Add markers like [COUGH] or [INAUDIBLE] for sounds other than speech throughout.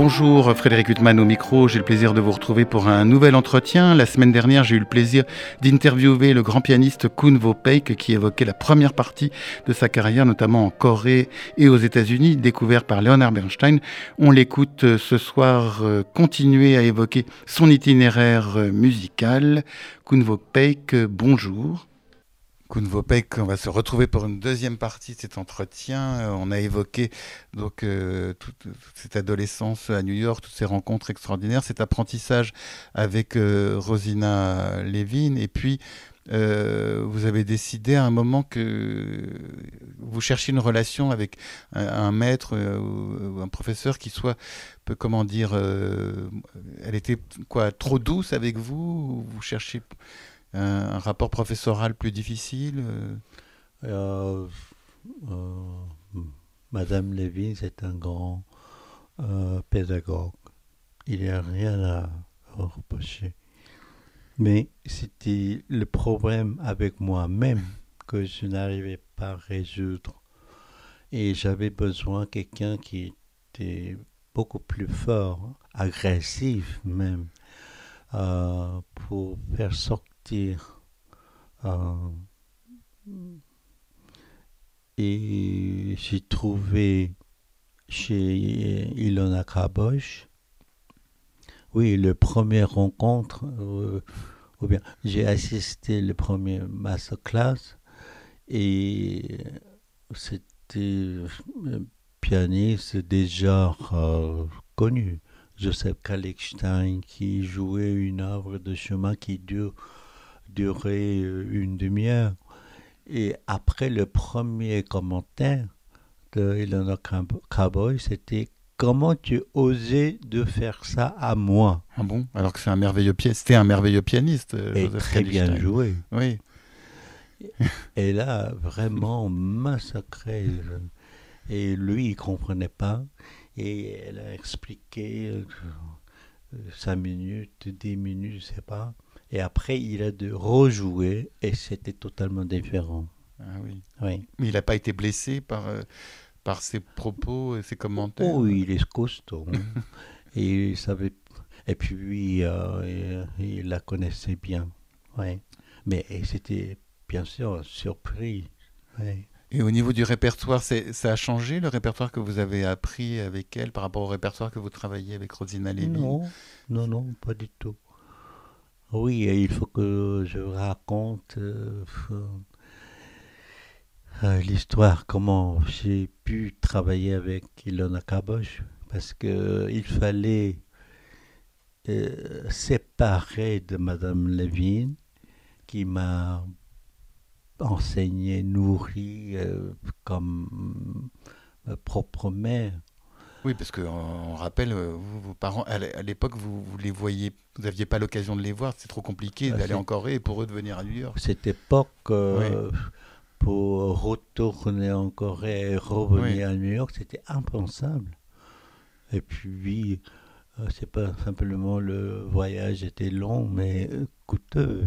Bonjour Frédéric Huttman au micro, j'ai le plaisir de vous retrouver pour un nouvel entretien. La semaine dernière, j'ai eu le plaisir d'interviewer le grand pianiste Kun Vopeik qui évoquait la première partie de sa carrière, notamment en Corée et aux États-Unis, découvert par Leonard Bernstein. On l'écoute euh, ce soir euh, continuer à évoquer son itinéraire euh, musical. Kun Vopeik, bonjour. Kun Vopek, on va se retrouver pour une deuxième partie de cet entretien. Euh, on a évoqué donc euh, toute, cette adolescence à New York, toutes ces rencontres extraordinaires, cet apprentissage avec euh, Rosina Levin, et puis vous avez décidé à un moment que vous cherchiez une relation avec un, maître ou un professeur qui soit, peu, comment dire, elle était quoi, trop douce avec vous Vous cherchez un, rapport professoral plus difficile Euh, euh, Madame Lévin, c'est un grand euh, pédagogue. Il n'y a rien à reprocher. Mais c'était le problème avec moi-même que je n'arrivais pas à résoudre. Et j'avais besoin de quelqu'un qui était beaucoup plus fort, agressif même, euh, pour faire sortir euh, et j'ai trouvé chez Ilona Krabosch, oui, le premier rencontre, euh, ou bien j'ai assisté le premier masterclass et c'était un pianiste déjà euh, connu, Joseph Kallichstein, qui jouait une œuvre de chemin qui dure, durait euh, une demi-heure. Et après le premier commentaire de Ilona Cowboy, c'était comment tu osais de faire ça à moi? Ah bon? Alors que c'est un merveilleux pianiste. C'était un merveilleux pianiste. euh, Et Joseph très bien joué. Oui. Et là, vraiment massacré. Et lui, il comprenait pas. Et elle a expliqué euh, euh, cinq minutes, dix minutes, je sais pas. Et après, il a de rejouer et c'était totalement différent. Ah oui. Oui. Mais il n'a pas été blessé par, euh, par ses propos et ses commentaires? Oh, il est costaud. hein. [LAUGHS] et il savait. Et puis, euh, il, il la connaissait bien. Oui. Mais c'était bien sûr surpris. Oui. Et au niveau du répertoire, ça a changé le répertoire que vous avez appris avec elle par rapport au répertoire que vous travaillez avec Rosina Levy? Non, non, non, pas du tout. Oui, il faut que je raconte euh, euh, l'histoire, comment j'ai pu travailler avec Ilona Kabosh, parce que il fallait euh, séparer de Madame Levine, qui m'a enseigné, nourri comme ma propre mère. Oui, parce qu'on on rappelle, euh, vous, vos parents, à l'é- à l'époque, vous, vous les voyez, vous n'aviez pas l'occasion de les voir, c'est trop compliqué Ah, d'aller en Corée et pour eux de venir à New York. cette époque, euh, pour retourner en Corée et revenir Oui. à New York, c'était impensable. Et puis, euh, c'est pas simplement le voyage était long, mais coûteux.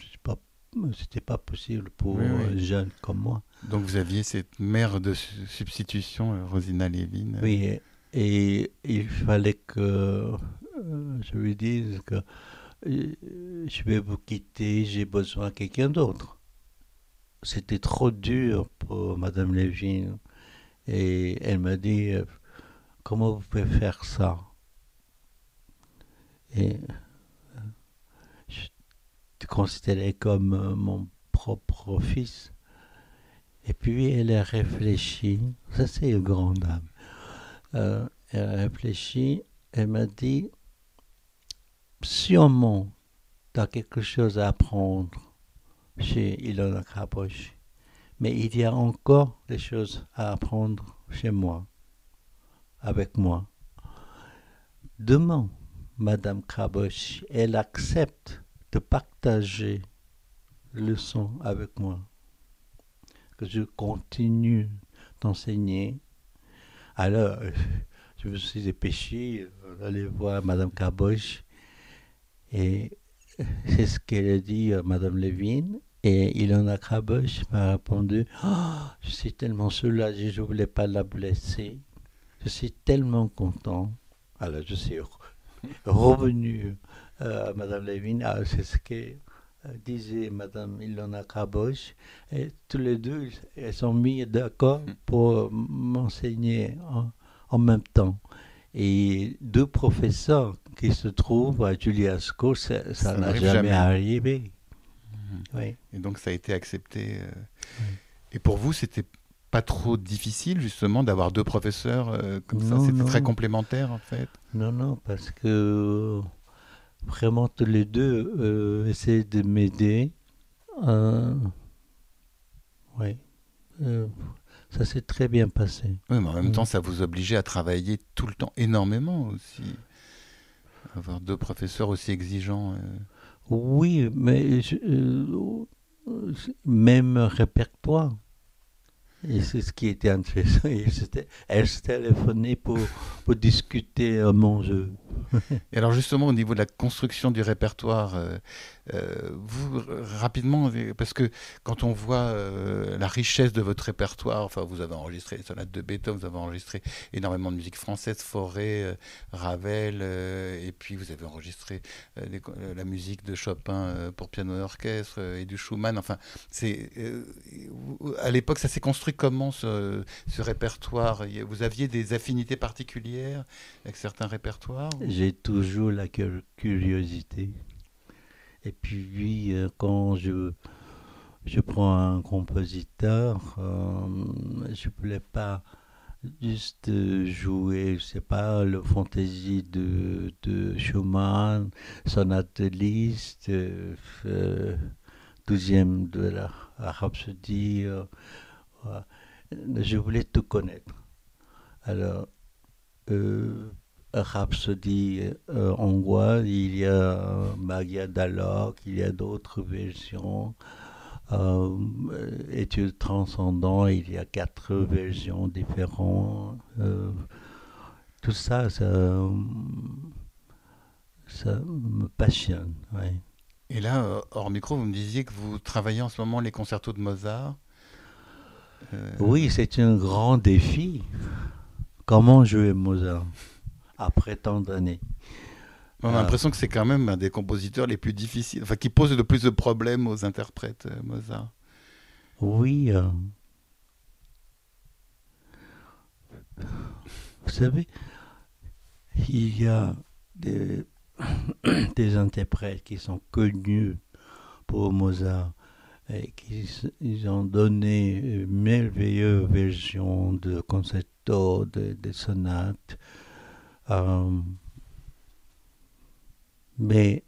c'est pas, c'était pas possible pour Oui, oui. un jeune comme moi. Donc vous aviez cette mère de su- substitution, euh, Rosina Levin. Oui, et, il fallait que euh, je lui dise que euh, je vais vous quitter, j'ai besoin de quelqu'un d'autre. C'était trop dur pour Madame Lévin. Et elle m'a dit, euh, comment vous pouvez faire ça? Et euh, je te considérais comme euh, mon propre fils. Et puis elle a réfléchi, ça c'est une grande dame. Euh, elle a réfléchi, elle m'a dit, sûrement, tu as quelque chose à apprendre chez Ilona Krabosch, mais il y a encore des choses à apprendre chez moi, avec moi. Demain, Madame Krabosch, elle accepte de partager le leçon avec moi que je continue d'enseigner. Alors, [LAUGHS] je me suis dépêché d'aller voir Madame Caboche. Et [LAUGHS] c'est ce qu'elle a dit à Madame Levine. Et Ilona Caboche m'a répondu oh, Je suis tellement soulagé, je ne voulais pas la blesser. Je suis tellement content. Alors, je suis [LAUGHS] revenu euh, à Madame Levine. Ah, c'est ce que disait Madame Ilona Caboche. Et tous les deux, elles sont mis d'accord pour m'enseigner en, en, même temps. Et deux professeurs qui se trouvent à Juliasco, ça n'a jamais, jamais, arrivé. Mmh. Oui. Et donc ça a été accepté. Euh... Oui. Et pour vous, c'était pas trop difficile justement d'avoir deux professeurs euh, comme non, ça C'était très complémentaire en fait? Non, non, parce que vraiment tous les deux euh, de m'aider. Euh, oui. Euh, ça s'est très bien passé. Oui, mais en même temps, ça vous obligeait à travailler tout le temps énormément aussi. Avoir deux professeurs aussi exigeants. euh. Oui, mais je- même répertoire. Et c'est ce qui était intéressant. Elle se téléphonait pour, pour discuter euh, mon jeu. Et alors justement, au niveau de la construction du répertoire, euh, euh, vous, rapidement, parce que quand on voit euh, la richesse de votre répertoire, enfin vous avez enregistré les sonates de Beethoven, vous avez enregistré énormément de musique française, Fauré, euh, Ravel, et puis vous avez enregistré la musique de Chopin pour piano et orchestre et du Schumann. Enfin, c'est à l'époque, ça s'est construit comment ce, répertoire? Vous aviez des affinités particulières avec certains répertoires J'ai toujours la cur- curiosité. Et puis, euh, quand je, je prends un compositeur, euh, je ne voulais pas juste jouer, je sais pas, le fantaisie de, de Schumann, sonate de euh, euh, douzième de la, la. Je voulais tout connaître. Alors, Rhapsodie euh, hongroise, il y a Magia d'Alok, il y a d'autres versions. Euh, Études transcendant, il y a quatre versions différentes. Euh, tout ça, ça, ça me passionne. ouais. Et là, euh, hors micro, vous me disiez que vous travaillez en ce moment les concertos de Mozart. Euh, Oui, c'est un grand défi. Comment jouer Mozart? Après tant d'années On a Ah. l'impression que c'est quand même un des compositeurs les plus difficiles, enfin qui pose le plus de problèmes aux interprètes, euh, Mozart. Oui. euh, Vous savez, il y a des, [COUGHS] des interprètes qui sont connus pour Mozart et qui ils ont donné une merveilleuse version de concerto, de, de sonates. Euh, mais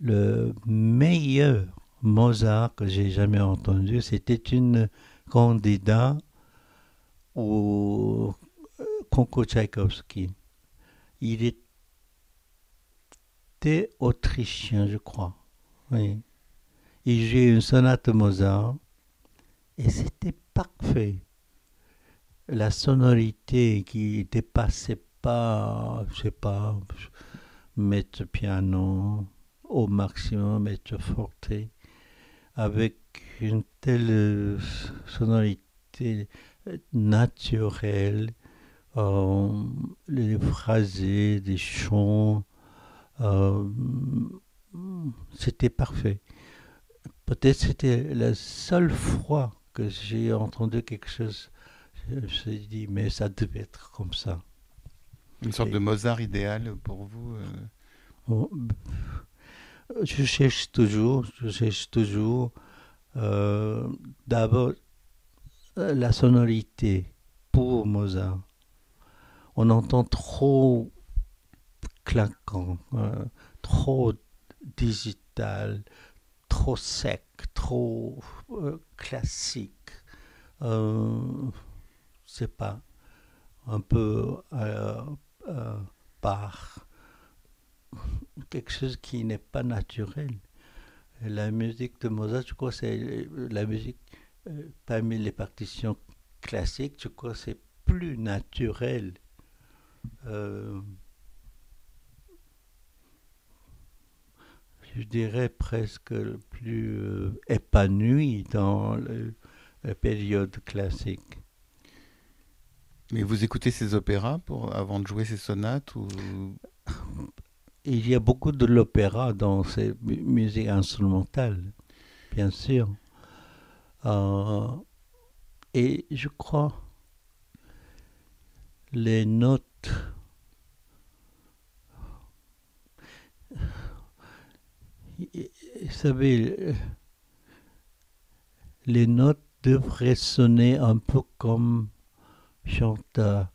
le meilleur Mozart que j'ai jamais entendu, c'était une candidat au concours Tchaïkovski. Il était autrichien, je crois. Oui. Il jouait une sonate Mozart et c'était parfait. La sonorité qui dépassait pas, je sais pas, mettre piano au maximum, mettre forte, avec une telle sonorité naturelle, euh, les phrasés, des chants, euh, c'était parfait. Peut-être c'était la seule fois que j'ai entendu quelque chose, je me suis dit, mais ça devait être comme ça. Une sorte Et- de Mozart idéal pour vous. euh. Oh, Je cherche toujours, je cherche toujours euh, d'abord euh, la sonorité pour Mozart. On entend trop claquant, euh, trop digital, trop sec, trop classique. Euh, sais pas, un peu euh, euh, par quelque chose qui n'est pas naturel. La musique de Mozart, je crois, c'est la musique euh, parmi les partitions classiques, je crois, c'est plus naturel. euh, je dirais presque plus euh, épanoui dans la période classique. Mais vous écoutez ces opéras pour, avant de jouer ces sonates ou... Il y a beaucoup de l'opéra dans ces mu- musiques instrumentales, bien sûr. Euh, et je crois les notes. Vous savez, les notes devraient sonner un peu comme chanteur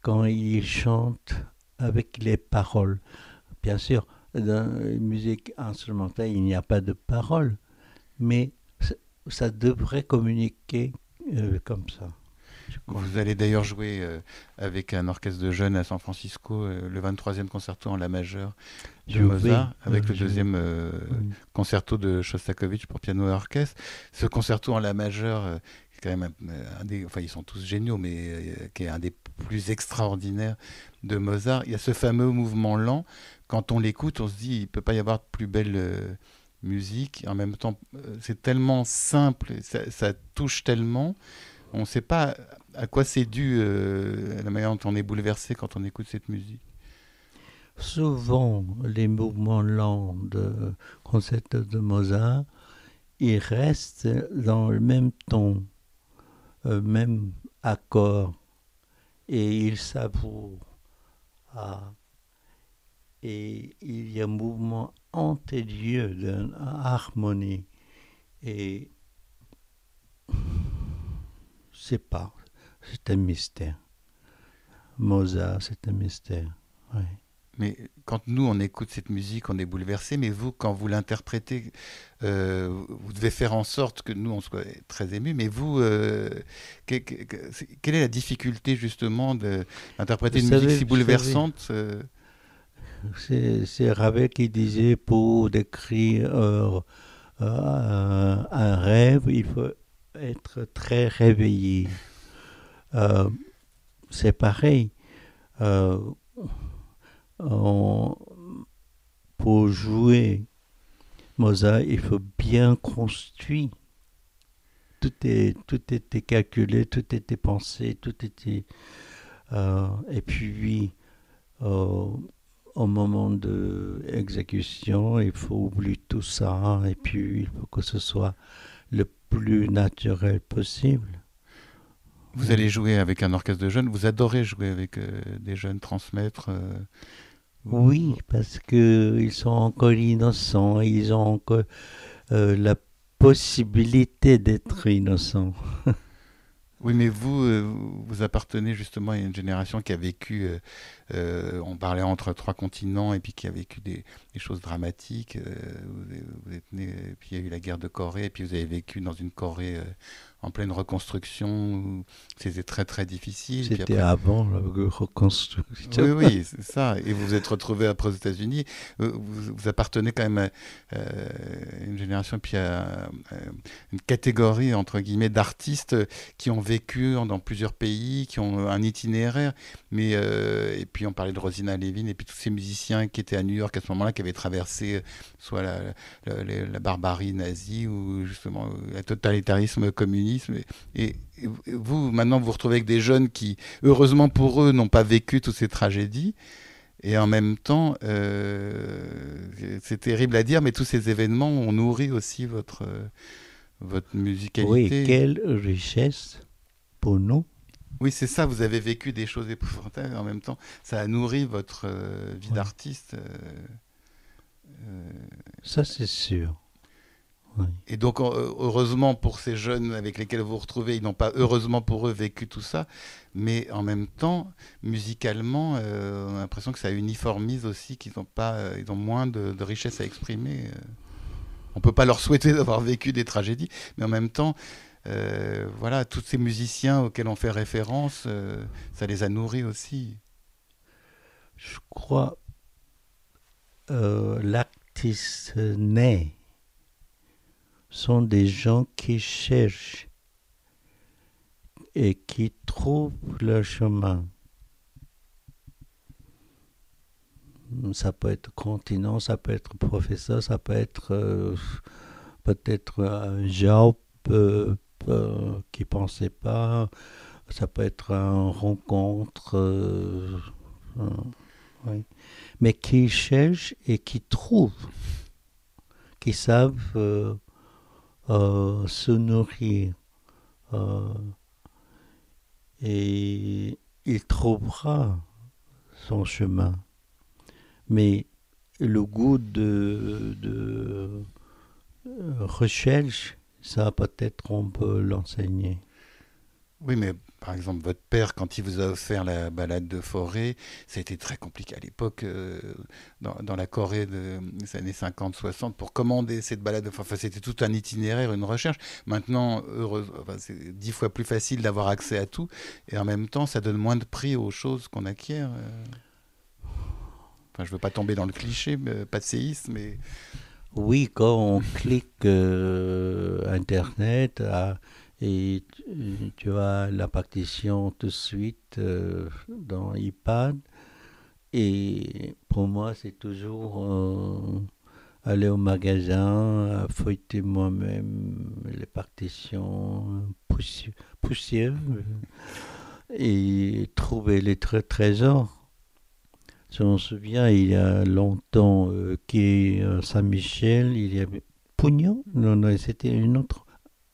quand il chante avec les paroles. Bien sûr, dans la musique instrumentale, il n'y a pas de paroles, mais ça, ça devrait communiquer euh, comme ça. Vous allez d'ailleurs jouer euh, avec un orchestre de jeunes à San Francisco euh, le 23e concerto en La majeure de Je Mozart, vais, avec euh, le deuxième euh, Oui. concerto de Shostakovich pour piano et orchestre. Ce concerto en La majeure, euh, quand même un, un des, enfin ils sont tous géniaux, mais euh, qui est un des plus extraordinaires de Mozart. Il y a ce fameux mouvement lent. Quand on l'écoute, on se dit il peut pas y avoir de plus belle euh, musique. En même temps, euh, c'est tellement simple, ça, touche tellement. On ne sait pas à quoi c'est dû euh, la manière dont on est bouleversé quand on écoute cette musique. Souvent, les mouvements lents de de Mozart, ils restent dans le même ton, euh, même accord, et ils savourent. Ah. Et il y a un mouvement antérieur d'une harmonie. Et c'est pas, c'est un mystère. Mozart, c'est un mystère. ouais. Mais quand nous, on écoute cette musique, on est bouleversé. Mais vous, quand vous l'interprétez, euh, vous devez faire en sorte que nous, on soit très émus. Mais vous, euh, que- que- quelle est la difficulté justement d'interpréter une savez- musique si bouleversante euh, C'est Ravel qui disait pour décrire euh, un rêve, il faut être très réveillé. C'est pareil. Euh, on- pour jouer Mozart, il faut bien construire. Tout, est, tout était calculé, tout était pensé, tout était... euh, et puis, euh, au moment de l'exécution, il faut oublier tout ça et puis il faut que ce soit le plus naturel possible. Vous allez jouer avec un orchestre de jeunes. Vous adorez jouer avec euh, des jeunes, transmettre. Euh, Oui, parce que ils sont encore innocents, ils ont encore euh, la possibilité d'être innocents. [LAUGHS] Oui, mais vous, euh, vous appartenez justement à une génération qui a vécu, euh, on parlait entre trois continents, et puis qui a vécu des, des choses dramatiques. euh, vous, êtes- vous êtes né, et puis il y a eu la guerre de Corée, et puis vous avez vécu dans une Corée euh, en pleine reconstruction, c'était très très difficile. C'était après- avant la reconstruction. Oui, oui, c'est ça. Et vous vous êtes retrouvé après aux États-Unis. Vous, vous appartenez quand même à une génération, puis à, euh, une catégorie, entre guillemets, d'artistes qui ont vécu dans plusieurs pays, qui ont un itinéraire. Mais, euh, et puis on parlait de Rosina Levin, et puis tous ces musiciens qui étaient à New York à ce moment-là, qui avaient traversé euh, soit la, la- la- la barbarie nazie ou justement euh, le totalitarisme communiste. Et, et vous, maintenant, vous vous retrouvez avec des jeunes qui, heureusement pour eux, n'ont pas vécu toutes ces tragédies. Et en même temps, euh, c'est terrible à dire, mais tous ces événements ont nourri aussi votre, votre Oui, musicalité. quelle richesse pour nous. Oui, c'est ça, vous avez vécu des choses épouvantables, en même temps, ça a nourri votre euh, vie Ouais. d'artiste. euh, euh, Ça, c'est sûr. Oui. et donc, heureusement pour ces jeunes avec lesquels vous vous retrouvez, ils n'ont pas, heureusement pour eux, vécu tout ça, mais en même temps, musicalement, euh, on a l'impression que ça uniformise aussi, qu'ils ont, pas, ils ont moins de, de richesse à exprimer. On peut pas leur souhaiter d'avoir vécu des tragédies, mais en même temps, euh, voilà, tous ces musiciens auxquels on fait référence, euh, ça les a nourris aussi. Je crois euh, l'artiste né sont des gens qui cherchent et qui trouvent leur chemin. Ça peut être continent, ça peut être professeur, ça peut être euh, peut-être un job euh, euh, qui pensait pas, ça peut être une rencontre, mais qui cherchent et qui trouvent, qui savent se nourrir. et il trouvera son chemin mais le goût de, euh, recherche, ça peut-être on peut l'enseigner. Oui, mais par exemple, votre père, quand il vous a offert la balade de forêt, ça a été très compliqué à l'époque, euh, dans, la Corée des années 50-60, pour commander cette balade de forêt. Enfin, c'était tout un itinéraire, une recherche. Maintenant, c'est dix fois plus facile d'avoir accès à tout, et en même temps, ça donne moins de prix aux choses qu'on acquiert. Euh. Enfin, je veux pas tomber dans le cliché, mais, pas de séisme, mais... Oui, quand on clique euh, Internet ah, et tu as la partition tout de suite euh, dans iPad, et pour moi, c'est toujours euh, aller au magasin, feuilleter moi-même les partitions poussières et trouver les trésors. Je me souviens, il y a longtemps, euh, qui est Saint-Michel, il y avait Pugnon Non, non, c'était une autre.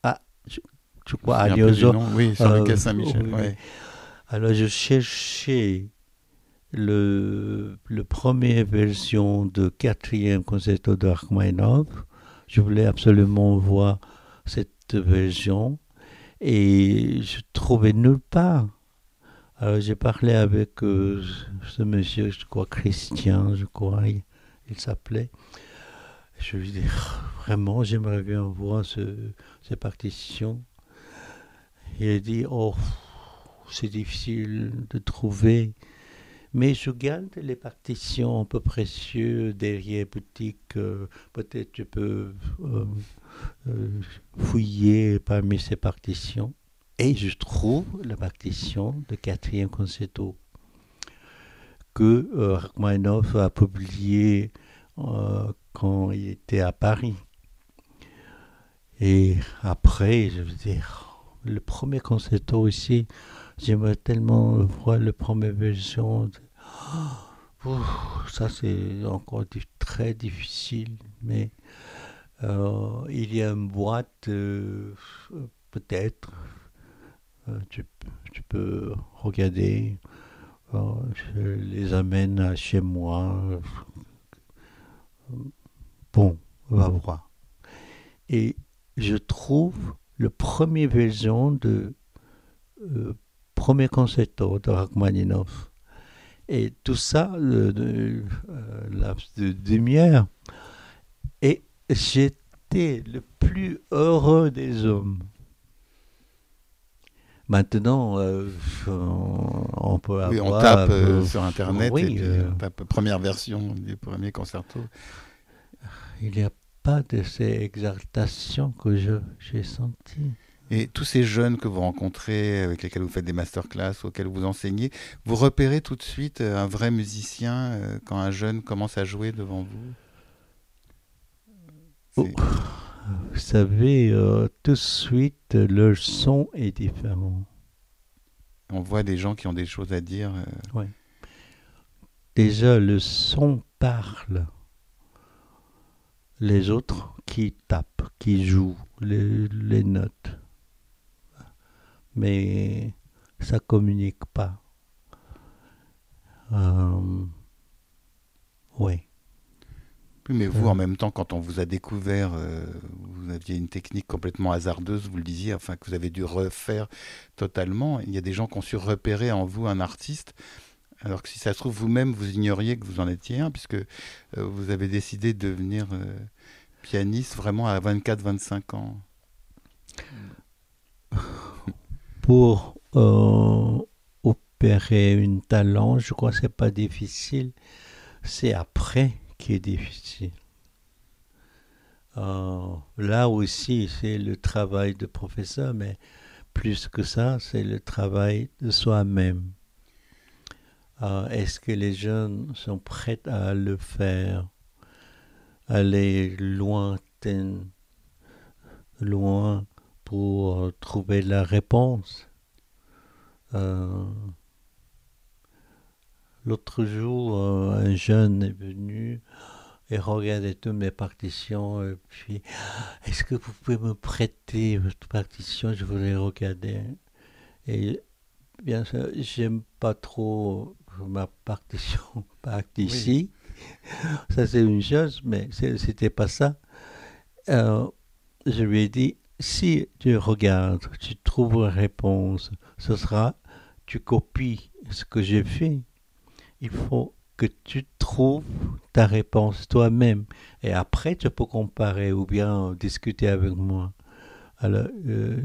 Ah, je, crois, Alioso. Oui, sur le cas Saint-Michel. Oui. Alors, je cherchais le, le première version de quatrième concerto de Rachmaninoff. Je voulais absolument voir cette version et je trouvais nulle part. Alors j'ai parlé avec euh, ce monsieur, je crois Christian, je crois, il, s'appelait. Je lui dit, [LAUGHS] vraiment, j'aimerais bien voir ce, ces partitions. Il a dit, oh, c'est difficile de trouver. Mais je garde les partitions un peu précieuses derrière boutique. Euh, peut-être je peux euh, fouiller parmi ces partitions. Et je trouve la partition de quatrième concerto que euh, Rachmaninoff a publié euh, quand il était à Paris. Et après, je veux dire, le premier concerto aussi, j'aimerais tellement voir la première version. [GASPS] ça, c'est encore très difficile, mais euh, il y a une boîte, peut-être, euh, tu, peux regarder. Euh, je les amène chez moi. Bon, on va voir. Et je trouve le premier version de euh, premier concerto de Rachmaninoff. Et tout ça, le, de, de demi-heure. Et j'étais le plus heureux des hommes. Maintenant, euh, on peut avoir... Oui, on tape euh, sur Internet et euh, tape première version du premier concerto. Il n'y a pas de ces exaltations que j'ai senties. Et tous ces jeunes que vous rencontrez, avec lesquels vous faites des masterclass, auxquels vous enseignez, vous repérez tout de suite un vrai musicien quand un jeune commence à jouer devant vous? Vous savez, euh, tout de suite, le son est différent. On voit des gens qui ont des choses à dire. Euh. Oui. Déjà, le son parle. Les autres qui tapent, qui jouent les, notes. Mais ça communique pas. Euh, oui mais vous, en même temps, quand on vous a découvert, euh, vous aviez une technique complètement hasardeuse, vous le disiez, enfin que vous avez dû refaire totalement. Il y a des gens qui ont su repérer en vous un artiste, alors que si ça se trouve, vous-même, vous ignoriez que vous en étiez un, puisque euh, vous avez décidé de devenir euh, pianiste vraiment à 24-25 ans. [LAUGHS] Pour opérer un talent, je crois que c'est pas difficile. C'est après qui est difficile. Euh, là aussi, c'est le travail de professeur, mais plus que ça, c'est le travail de soi-même. Euh, Est-ce que les jeunes sont prêts à le faire, aller lointain, loin pour trouver la réponse? Euh, L'autre jour, euh, un jeune est venu et regardait toutes mes partitions et puis est-ce que vous pouvez me prêter votre partition? Je voulais regarder. Et bien sûr, j'aime pas trop ma partition [LAUGHS] part ici. Ça c'est une chose, mais c'était pas ça. Euh, je lui ai dit si tu regardes, tu trouves une réponse, ce sera tu copies ce que j'ai fait. Il faut que tu trouves ta réponse toi-même. Et après, tu peux comparer ou bien discuter avec moi. Alors, euh,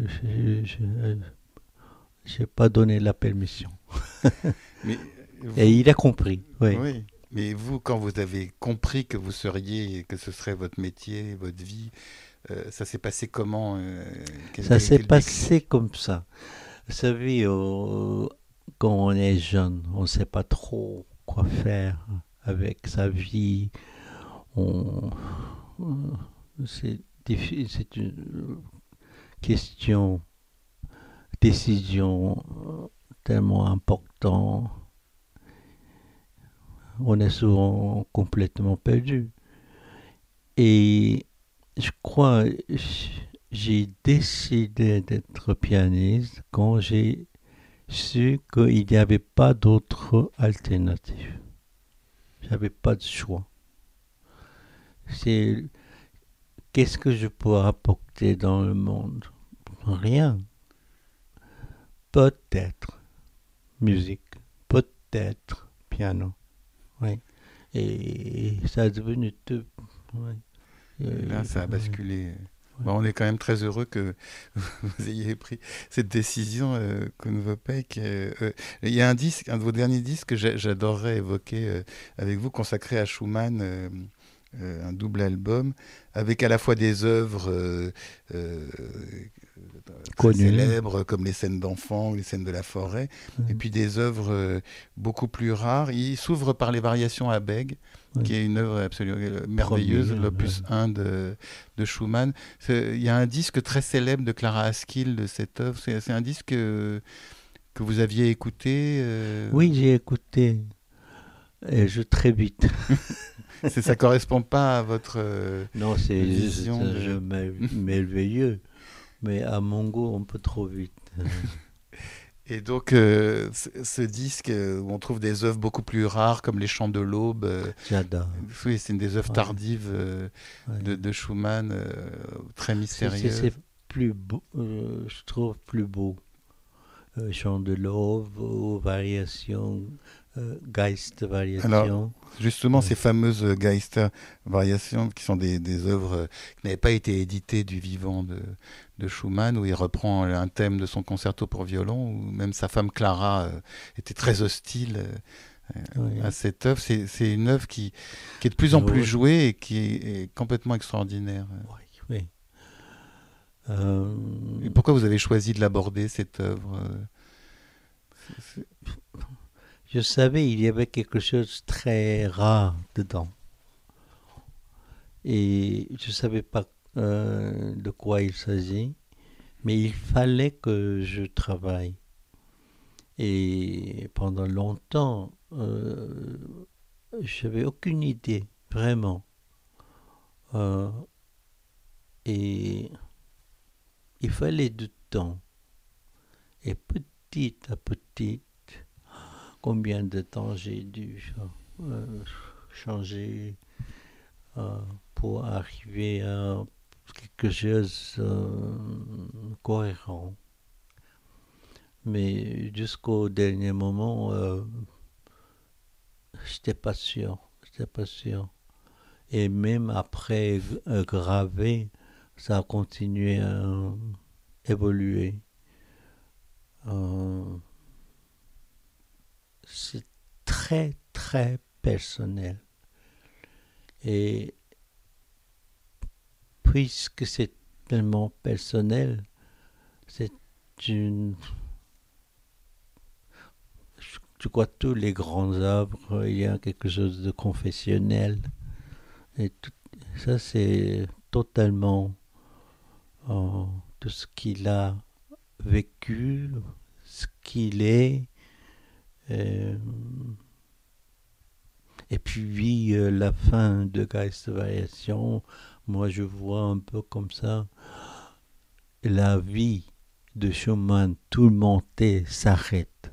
je n'ai pas donné la permission. [LAUGHS] Mais vous- Et il a compris. Oui. Oui. Mais vous, quand vous avez compris que vous seriez, que ce serait votre métier, votre vie, euh, ça s'est passé comment euh, Ça s'est passé comme ça. Vous savez, quand on est jeune, on ne sait pas trop quoi faire avec sa vie. C'est c'est une question, décision euh, tellement importante. On est souvent complètement perdu. Et je crois, j'ai décidé d'être pianiste quand j'ai su qu'il n'y avait pas d'autre alternative. J'avais pas de choix. C'est qu'est-ce que je peux apporter dans le monde? Rien. Peut-être musique, peut-être piano. Oui. Et ça a devenu tout. oui. Et Là, ça a Euh, Bon, on est quand même très heureux que [LAUGHS] vous ayez pris cette décision, euh, Kunvopek. Euh, il y a un disque, un de vos derniers disques que j'a- j'adorerais évoquer euh, avec vous, consacré à Schumann, euh, euh, un double album, avec à la fois des œuvres Connues. célèbres, comme les scènes d'enfants, les scènes de la forêt, et Mhm. puis des œuvres euh, beaucoup plus rares. Il s'ouvre par les variations à Oui. qui est une œuvre absolument euh, merveilleuse, l'opus 1 de, de Schumann. Il y a un disque très célèbre de Clara Askill de cette œuvre. C'est un disque euh, que vous aviez écouté. euh, Oui, j'ai écouté. Et je très vite. [LAUGHS] Ça correspond pas à votre. euh, Non, c'est un de- merveilleux. Mais à mon goût, un peu trop vite. [LAUGHS] Et donc, euh, ce disque euh, où on trouve des œuvres beaucoup plus rares, comme Les Chants de l'Aube. euh, J'adore. oui, c'est une des œuvres Ouais. tardives ouais. de, de Schumann, très mystérieuses. C'est plus beau, je trouve plus beau. Euh, chant de l'aube ou variation, euh, Geist variation. Justement, ces fameuses Geister variations, qui sont des, des œuvres euh, qui n'avaient pas été éditées du vivant de, de Schumann, où il reprend un thème de son concerto pour violon, où même sa femme Clara euh, était très hostile euh, Oui. à cette œuvre. C'est c'est une œuvre qui, qui est de plus en plus jouée et qui est, est complètement extraordinaire. Oui. Euh, Et pourquoi vous avez choisi de l'aborder, cette œuvre je savais il y avait quelque chose de très rare dedans. Et je ne savais pas euh, de quoi il s'agit, mais il fallait que je travaille. Et pendant longtemps, euh, je n'avais aucune idée, vraiment. Euh, et il fallait du temps. Et petit à petit, combien de temps j'ai dû euh, changer euh, pour arriver à quelque chose euh, cohérent? Mais jusqu'au dernier moment, j'étais pas sûr, j'étais pas sûr. Et même après gravé, ça a continué à évoluer. C'est très très personnel. Et puisque c'est tellement personnel, c'est une. Je crois tous les grands œuvres, il y a quelque chose de confessionnel. Et ça, c'est totalement euh, tout ce qu'il a vécu, ce qu'il est. euh, et puis euh, la fin de Geist Variation, moi je vois un peu comme ça la vie de Schumann, monté s'arrête.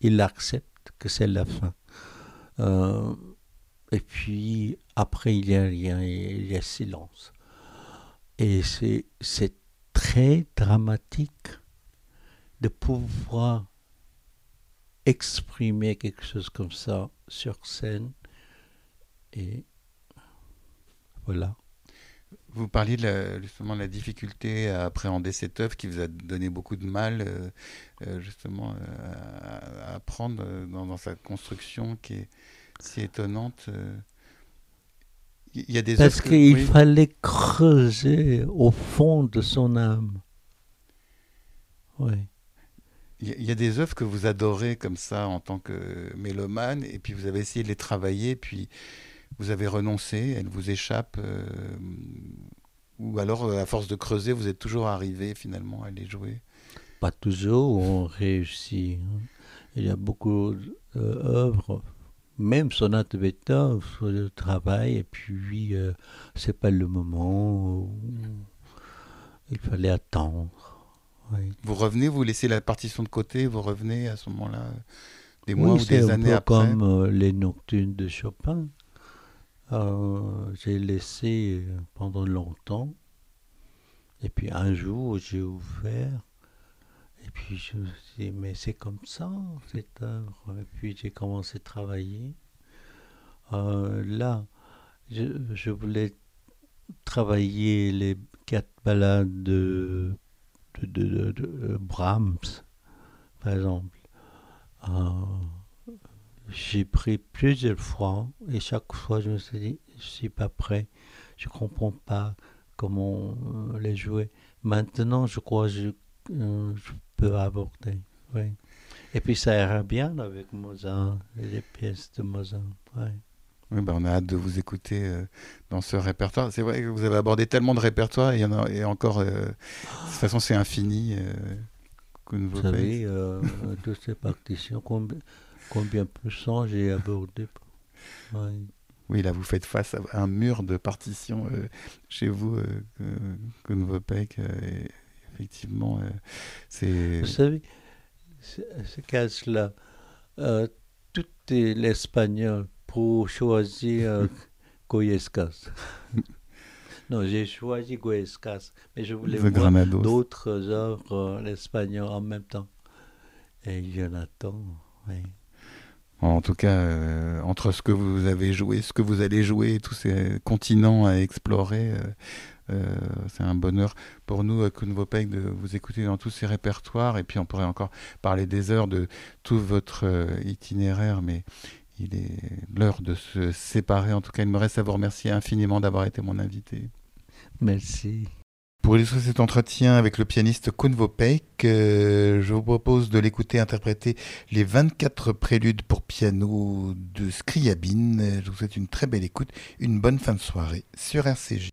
Il accepte que c'est la fin. Euh, et puis après il y a rien, il y a silence. Et c'est très dramatique de pouvoir exprimer quelque chose comme ça sur scène. Et voilà. Vous parliez de la, justement de la difficulté à appréhender cette œuvre qui vous a donné beaucoup de mal euh, euh, justement euh, à, à apprendre dans, dans sa construction qui est si étonnante. Il y a des Parce qu'il oui. fallait creuser au fond de son âme. Oui. Il y a- des œuvres que vous adorez comme ça en tant que mélomane, et puis vous avez essayé de les travailler, puis vous avez renoncé, elles vous échappent, euh, ou alors euh, à force de creuser, vous êtes toujours arrivé finalement à les jouer? Pas toujours on réussit. hein. Il y a beaucoup d'œuvres, même sonate Beethoven, je travaille, et puis euh, c'est pas le moment où il fallait attendre. Oui. Vous revenez, vous laissez la partition de côté, vous revenez à ce moment-là, des Oui, mois ou des un années peu après. comme euh, les nocturnes de Chopin. Euh, j'ai laissé euh, pendant longtemps. Et puis un jour, j'ai ouvert. Et puis je me suis dit, mais c'est comme ça, cette œuvre. Et puis j'ai commencé à travailler. Euh, là, je, je voulais travailler les quatre ballades de, de, de Brahms, par exemple. Euh, j'ai pris plusieurs fois et chaque fois je me suis dit, je suis pas prêt, je comprends pas comment euh, les jouer. Maintenant, je crois je, euh, peux aborder. Oui. Et puis ça ira bien avec Mozart, les pièces de Mozart. Oui, ben, on a hâte de vous écouter euh, dans ce répertoire. C'est vrai que vous avez abordé tellement de répertoires, et il y en a et encore, euh, de toute façon, c'est infini. Euh, Vous Vopek. savez, euh, toutes ces partitions, combien, combien sang j'ai abordé Ouais. Oui, là, vous faites face à un mur de partitions euh, chez vous, euh, euh, Kuhn Vopek, euh, et effectivement, euh, c'est... Vous savez, ce cas-là, euh, tout est l'espagnol pour choisir euh, [LAUGHS] Goyescas. non, j'ai choisi Goyescas, mais je voulais The voir Granados. d'autres œuvres euh, l'espagnol en même temps. Et Jonathan, oui. En tout cas, euh, entre ce que vous avez joué, ce que vous allez jouer, tous ces continents à explorer, euh, euh, c'est un bonheur pour nous, à Kuhn Vopek, de vous écouter dans tous ces répertoires. Et puis, on pourrait encore parler des heures de tout votre itinéraire, mais il est l'heure de se séparer. En tout cas, il me reste à vous remercier infiniment d'avoir été mon invité. Merci. Pour illustrer cet entretien avec le pianiste Kuhn Vopek, euh, je vous propose de l'écouter interpréter les 24 préludes pour piano de Scriabine. Je vous souhaite une très belle écoute, une bonne fin de soirée sur RCJ.